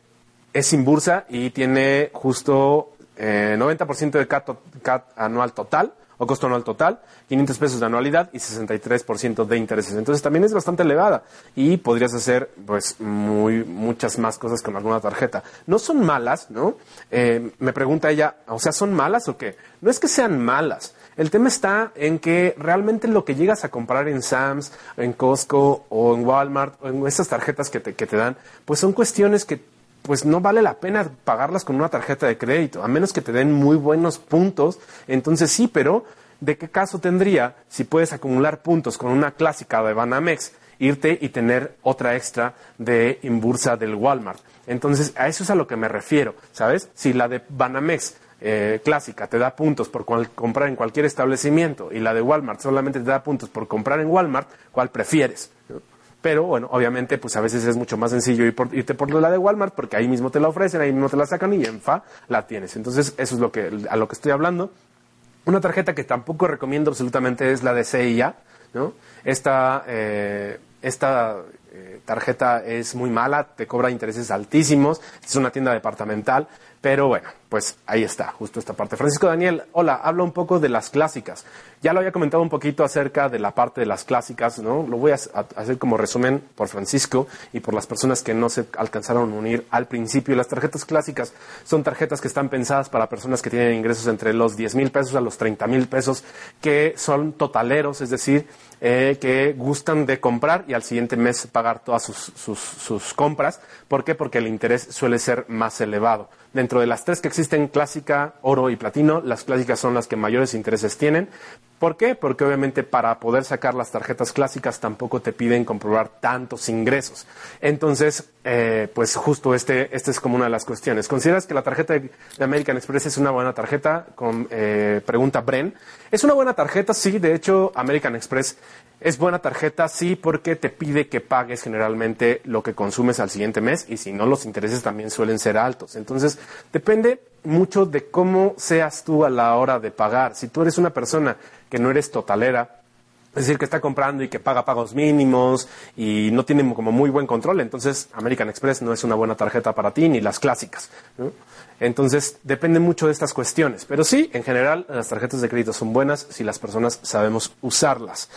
es sin bursa y tiene justo eh, 90% de CAT anual total o costo anual total, 500 pesos de anualidad y 63% de intereses. Entonces también es bastante elevada y podrías hacer pues muy, muchas más cosas con alguna tarjeta. No son malas, ¿no? Eh, me pregunta ella, o sea, ¿son malas o qué? No es que sean malas. El tema está en que realmente lo que llegas a comprar en Sam's, en Costco o en Walmart o en esas tarjetas que te, que te dan, pues son cuestiones que pues no vale la pena pagarlas con una tarjeta de crédito, a menos que te den muy buenos puntos. Entonces sí, pero ¿de qué caso tendría si puedes acumular puntos con una clásica de Banamex, irte y tener otra extra de Inbursa del Walmart? Entonces, a eso es a lo que me refiero, ¿sabes? Si la de Banamex eh, clásica te da puntos por comprar en cualquier establecimiento y la de Walmart solamente te da puntos por comprar en Walmart, ¿cuál prefieres? Pero bueno, obviamente, pues a veces es mucho más sencillo irte por la de Walmart porque ahí mismo te la ofrecen, ahí mismo te la sacan y en FA la tienes. Entonces, eso es lo que, a lo que estoy hablando. Una tarjeta que tampoco recomiendo absolutamente es la de CIA, ¿no? Esta, eh, esta eh, tarjeta es muy mala, te cobra intereses altísimos, es una tienda departamental, pero bueno, pues ahí está, justo esta parte. Francisco Daniel, hola, habla un poco de las clásicas. Ya lo había comentado un poquito acerca de la parte de las clásicas, ¿no? Lo voy a hacer como resumen por Francisco y por las personas que no se alcanzaron a unir al principio. Las tarjetas clásicas son tarjetas que están pensadas para personas que tienen ingresos entre los 10 mil pesos a los 30 mil pesos, que son totaleros, es decir, eh, que gustan de comprar y al siguiente mes pagar todas sus, sus, sus compras. ¿Por qué? Porque el interés suele ser más elevado. Dentro de las tres que existen, clásica, oro y platino, las clásicas son las que mayores intereses tienen. ¿Por qué? Porque obviamente para poder sacar las tarjetas clásicas tampoco te piden comprobar tantos ingresos. Entonces, eh, pues justo este, este es como una de las cuestiones. ¿Consideras que la tarjeta de American Express es una buena tarjeta? Con, eh, pregunta Bren. Es una buena tarjeta, sí. De hecho, American Express es buena tarjeta, sí, porque te pide que pagues generalmente lo que consumes al siguiente mes y si no, los intereses también suelen ser altos. Entonces, depende mucho de cómo seas tú a la hora de pagar. Si tú eres una persona que no eres totalera, es decir, que está comprando y que paga pagos mínimos y no tiene como muy buen control, entonces American Express no es una buena tarjeta para ti ni las clásicas. Entonces depende mucho de estas cuestiones. Pero sí, en general, las tarjetas de crédito son buenas si las personas sabemos usarlas.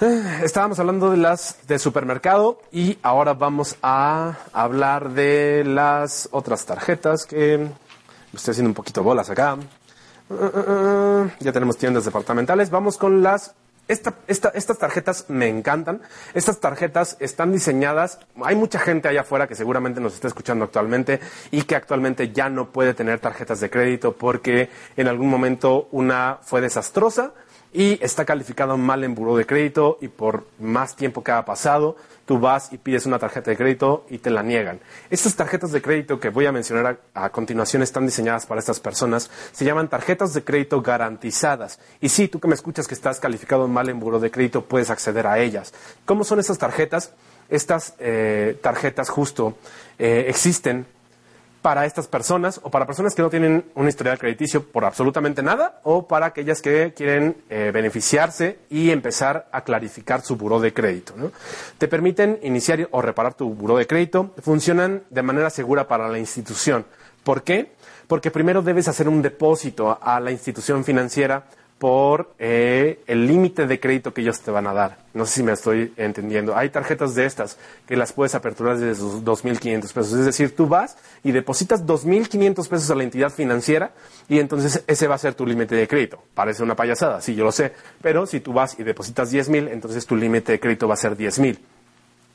Eh, estábamos hablando de las de supermercado y ahora vamos a hablar de las otras tarjetas que me estoy haciendo un poquito bolas acá. Ya tenemos tiendas departamentales. Vamos con las... estas tarjetas me encantan. Estas tarjetas están diseñadas. Hay mucha gente allá afuera que seguramente nos está escuchando actualmente y que actualmente ya no puede tener tarjetas de crédito porque en algún momento una fue desastrosa y está calificado mal en buró de crédito y por más tiempo que ha pasado, tú vas y pides una tarjeta de crédito y te la niegan. Estas tarjetas de crédito que voy a mencionar a, continuación están diseñadas para estas personas. Se llaman tarjetas de crédito garantizadas. Y sí, tú que me escuchas que estás calificado mal en buró de crédito, puedes acceder a ellas. ¿Cómo son estas tarjetas? Estas eh, tarjetas justo eh, existen para estas personas o para personas que no tienen un historial crediticio por absolutamente nada o para aquellas que quieren eh, beneficiarse y empezar a clarificar su buró de crédito. Te permiten iniciar o reparar tu buró de crédito, funcionan de manera segura para la institución. ¿Por qué? Porque primero debes hacer un depósito a la institución financiera por eh, el límite de crédito que ellos te van a dar. No sé si me estoy entendiendo. Hay tarjetas de estas que las puedes aperturar desde sus 2.500 pesos. Es decir, tú vas y depositas 2.500 pesos a la entidad financiera y entonces ese va a ser tu límite de crédito. Parece una payasada, sí, yo lo sé. Pero si tú vas y depositas 10.000, entonces tu límite de crédito va a ser 10.000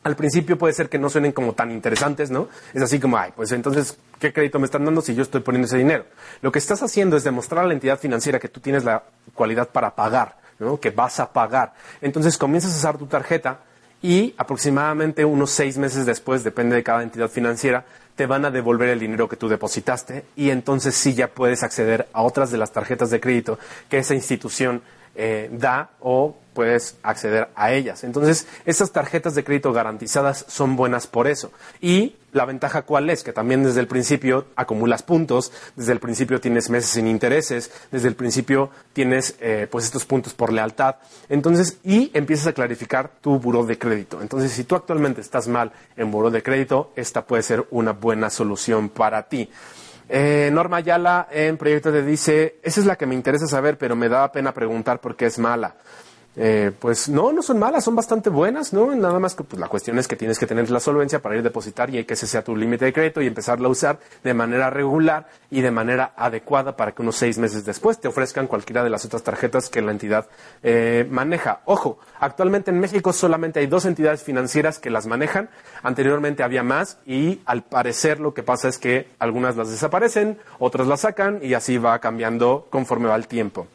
al principio puede ser que no suenen como tan interesantes, ¿no? Es así como, ay, pues entonces, ¿qué crédito me están dando si yo estoy poniendo ese dinero? Lo que estás haciendo es demostrar a la entidad financiera que tú tienes la cualidad para pagar, ¿no? Que vas a pagar. Entonces comienzas a usar tu tarjeta y aproximadamente unos seis meses después, depende de cada entidad financiera, te van a devolver el dinero que tú depositaste y entonces sí ya puedes acceder a otras de las tarjetas de crédito que esa institución eh, da o puedes acceder a ellas. Entonces, estas tarjetas de crédito garantizadas son buenas por eso. Y la ventaja cuál es? Que también desde el principio acumulas puntos, desde el principio tienes meses sin intereses, desde el principio tienes eh, pues estos puntos por lealtad. Entonces, y empiezas a clarificar tu buró de crédito. Entonces, si tú actualmente estás mal en buró de crédito, esta puede ser una buena solución para ti. Eh, Norma Ayala en Proyecto te dice, esa es la que me interesa saber, pero me da pena preguntar por qué es mala. Eh, pues no, no son malas, son bastante buenas, ¿no? Nada más que pues, la cuestión es que tienes que tener la solvencia para ir a depositar y que ese sea tu límite de crédito y empezarla a usar de manera regular y de manera adecuada para que unos seis meses después te ofrezcan cualquiera de las otras tarjetas que la entidad eh, maneja. Ojo, actualmente en México solamente hay dos entidades financieras que las manejan, anteriormente había más y al parecer lo que pasa es que algunas las desaparecen, otras las sacan y así va cambiando conforme va el tiempo.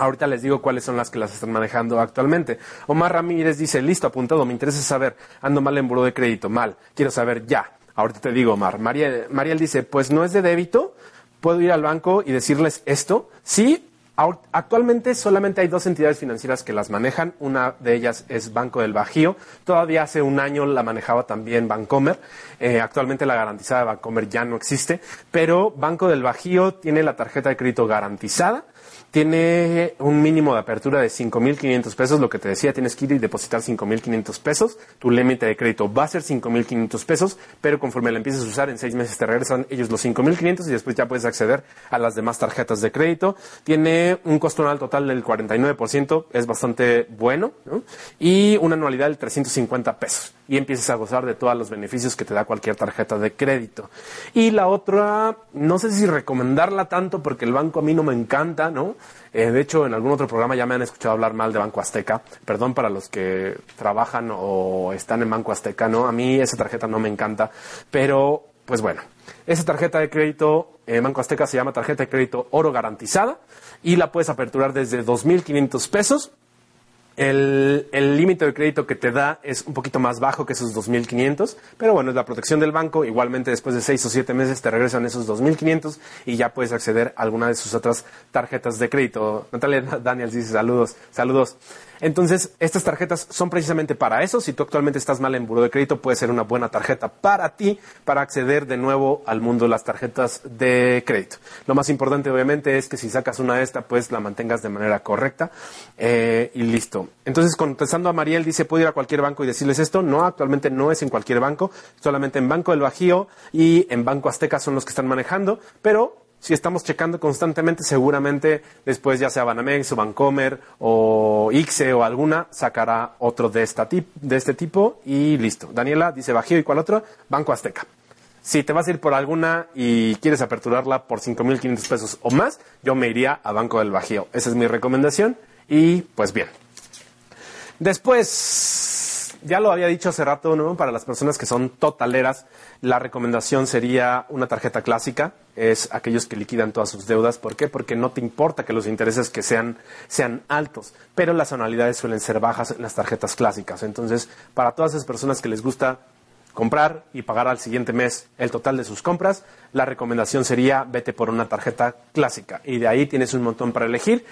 Ahorita les digo cuáles son las que las están manejando actualmente. Omar Ramírez dice, listo, apuntado, me interesa saber, ando mal en buro de crédito, mal, quiero saber ya. Ahorita te digo, Omar. Mariel, Mariel dice, pues no es de débito, puedo ir al banco y decirles esto. Sí, Actualmente solamente hay dos entidades financieras que las manejan. Una de ellas es Banco del Bajío. Todavía hace un año la manejaba también Bancomer. Eh, actualmente la garantizada de Bancomer ya no existe. Pero Banco del Bajío tiene la tarjeta de crédito garantizada tiene un mínimo de apertura de 5.500 pesos, lo que te decía, tienes que ir y depositar 5.500 pesos, tu límite de crédito va a ser 5.500 pesos, pero conforme la empieces a usar, en seis meses te regresan ellos los 5.500 y después ya puedes acceder a las demás tarjetas de crédito. Tiene un costo anual total del 49%, es bastante bueno, y una anualidad del 350 pesos y empiezas a gozar de todos los beneficios que te da cualquier tarjeta de crédito. Y la otra, no sé si recomendarla tanto porque el banco a mí no me encanta, ¿no? Eh, de hecho, en algún otro programa ya me han escuchado hablar mal de Banco Azteca. Perdón para los que trabajan o están en Banco Azteca, ¿no? A mí esa tarjeta no me encanta, pero pues bueno, esa tarjeta de crédito en Banco Azteca se llama tarjeta de crédito oro garantizada y la puedes aperturar desde 2.500 pesos el límite de crédito que te da es un poquito más bajo que esos 2.500, pero bueno, es la protección del banco. Igualmente, después de seis o siete meses te regresan esos 2.500 y ya puedes acceder a alguna de sus otras tarjetas de crédito. Natalia <laughs> Daniels dice saludos, saludos. Entonces, estas tarjetas son precisamente para eso. Si tú actualmente estás mal en buro de crédito, puede ser una buena tarjeta para ti, para acceder de nuevo al mundo de las tarjetas de crédito. Lo más importante, obviamente, es que si sacas una de estas, pues la mantengas de manera correcta eh, y listo. Entonces, contestando a Mariel, dice, ¿puedo ir a cualquier banco y decirles esto? No, actualmente no es en cualquier banco, solamente en Banco del Bajío y en Banco Azteca son los que están manejando, pero si estamos checando constantemente, seguramente después ya sea Banamex o Bancomer o ICSE o alguna, sacará otro de, esta de este tipo y listo. Daniela dice Bajío y cuál otro? Banco Azteca. Si te vas a ir por alguna y quieres aperturarla por 5.500 pesos o más, yo me iría a Banco del Bajío. Esa es mi recomendación y pues bien. Después, ya lo había dicho hace rato, ¿no? Para las personas que son totaleras, la recomendación sería una tarjeta clásica, es aquellos que liquidan todas sus deudas. ¿Por qué? Porque no te importa que los intereses que sean, sean altos, pero las anualidades suelen ser bajas en las tarjetas clásicas. Entonces, para todas esas personas que les gusta comprar y pagar al siguiente mes el total de sus compras, la recomendación sería vete por una tarjeta clásica. Y de ahí tienes un montón para elegir.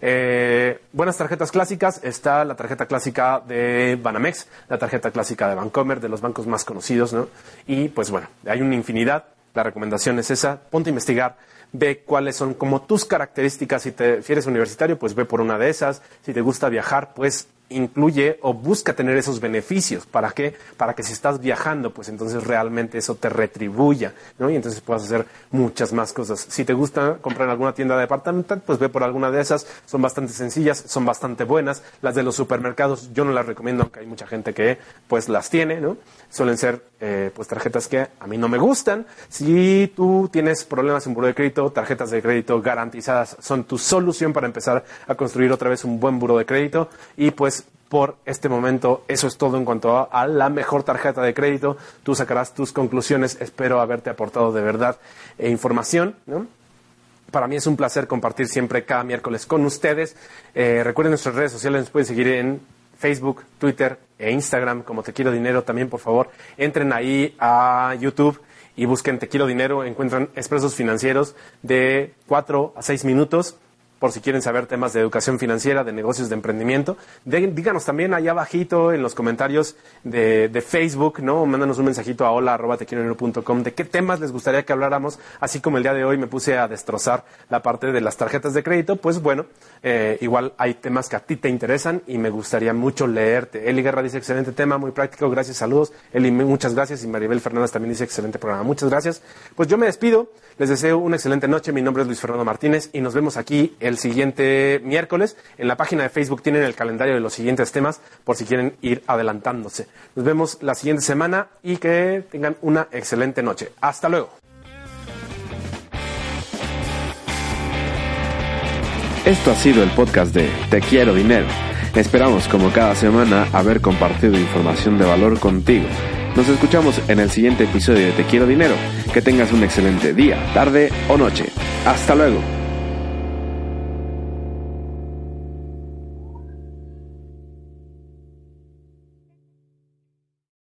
Eh, buenas tarjetas clásicas, está la tarjeta clásica de Banamex, la tarjeta clásica de Bancomer, de los bancos más conocidos, ¿no? Y pues bueno, hay una infinidad. La recomendación es esa, ponte a investigar, ve cuáles son como tus características. Si, te, si eres universitario, pues ve por una de esas. Si te gusta viajar, pues incluye o busca tener esos beneficios. ¿Para qué? Para que si estás viajando, pues entonces realmente eso te retribuya, ¿no? Y entonces puedas hacer muchas más cosas. Si te gusta comprar en alguna tienda de departamental, pues ve por alguna de esas. Son bastante sencillas, son bastante buenas. Las de los supermercados yo no las recomiendo, aunque hay mucha gente que pues las tiene, ¿no? Suelen ser eh, pues tarjetas que a mí no me gustan. Si tú tienes problemas en buro de crédito, tarjetas de crédito garantizadas son tu solución para empezar a construir otra vez un buen buro de crédito y pues por este momento eso es todo en cuanto a, la mejor tarjeta de crédito. Tú sacarás tus conclusiones. Espero haberte aportado de verdad eh, información. Para mí es un placer compartir siempre cada miércoles con ustedes. Eh, recuerden nuestras redes sociales, nos pueden seguir en Facebook, Twitter e Instagram como Te Quiero Dinero. También, por favor, entren ahí a YouTube y busquen Te Quiero Dinero. Encuentran expresos financieros de 4 a 6 minutos por si quieren saber temas de educación financiera, de negocios, de emprendimiento. díganos también allá abajito en los comentarios de, Facebook, ¿no? Mándanos un mensajito a hola de qué temas les gustaría que habláramos, así como el día de hoy me puse a destrozar la parte de las tarjetas de crédito, pues bueno, eh, igual hay temas que a ti te interesan y me gustaría mucho leerte. Eli Guerra dice excelente tema, muy práctico, gracias, saludos. Eli, muchas gracias y Maribel Fernández también dice excelente programa, muchas gracias. Pues yo me despido, les deseo una excelente noche, mi nombre es Luis Fernando Martínez y nos vemos aquí el siguiente miércoles. En la página de Facebook tienen el calendario de los siguientes temas por si quieren ir adelantándose. Nos vemos la siguiente semana y que tengan una excelente noche. Hasta luego. Esto ha sido el podcast de Te Quiero Dinero. Esperamos como cada semana haber compartido información de valor contigo. Nos escuchamos en el siguiente episodio de Te Quiero Dinero. Que tengas un excelente día, tarde o noche. Hasta luego.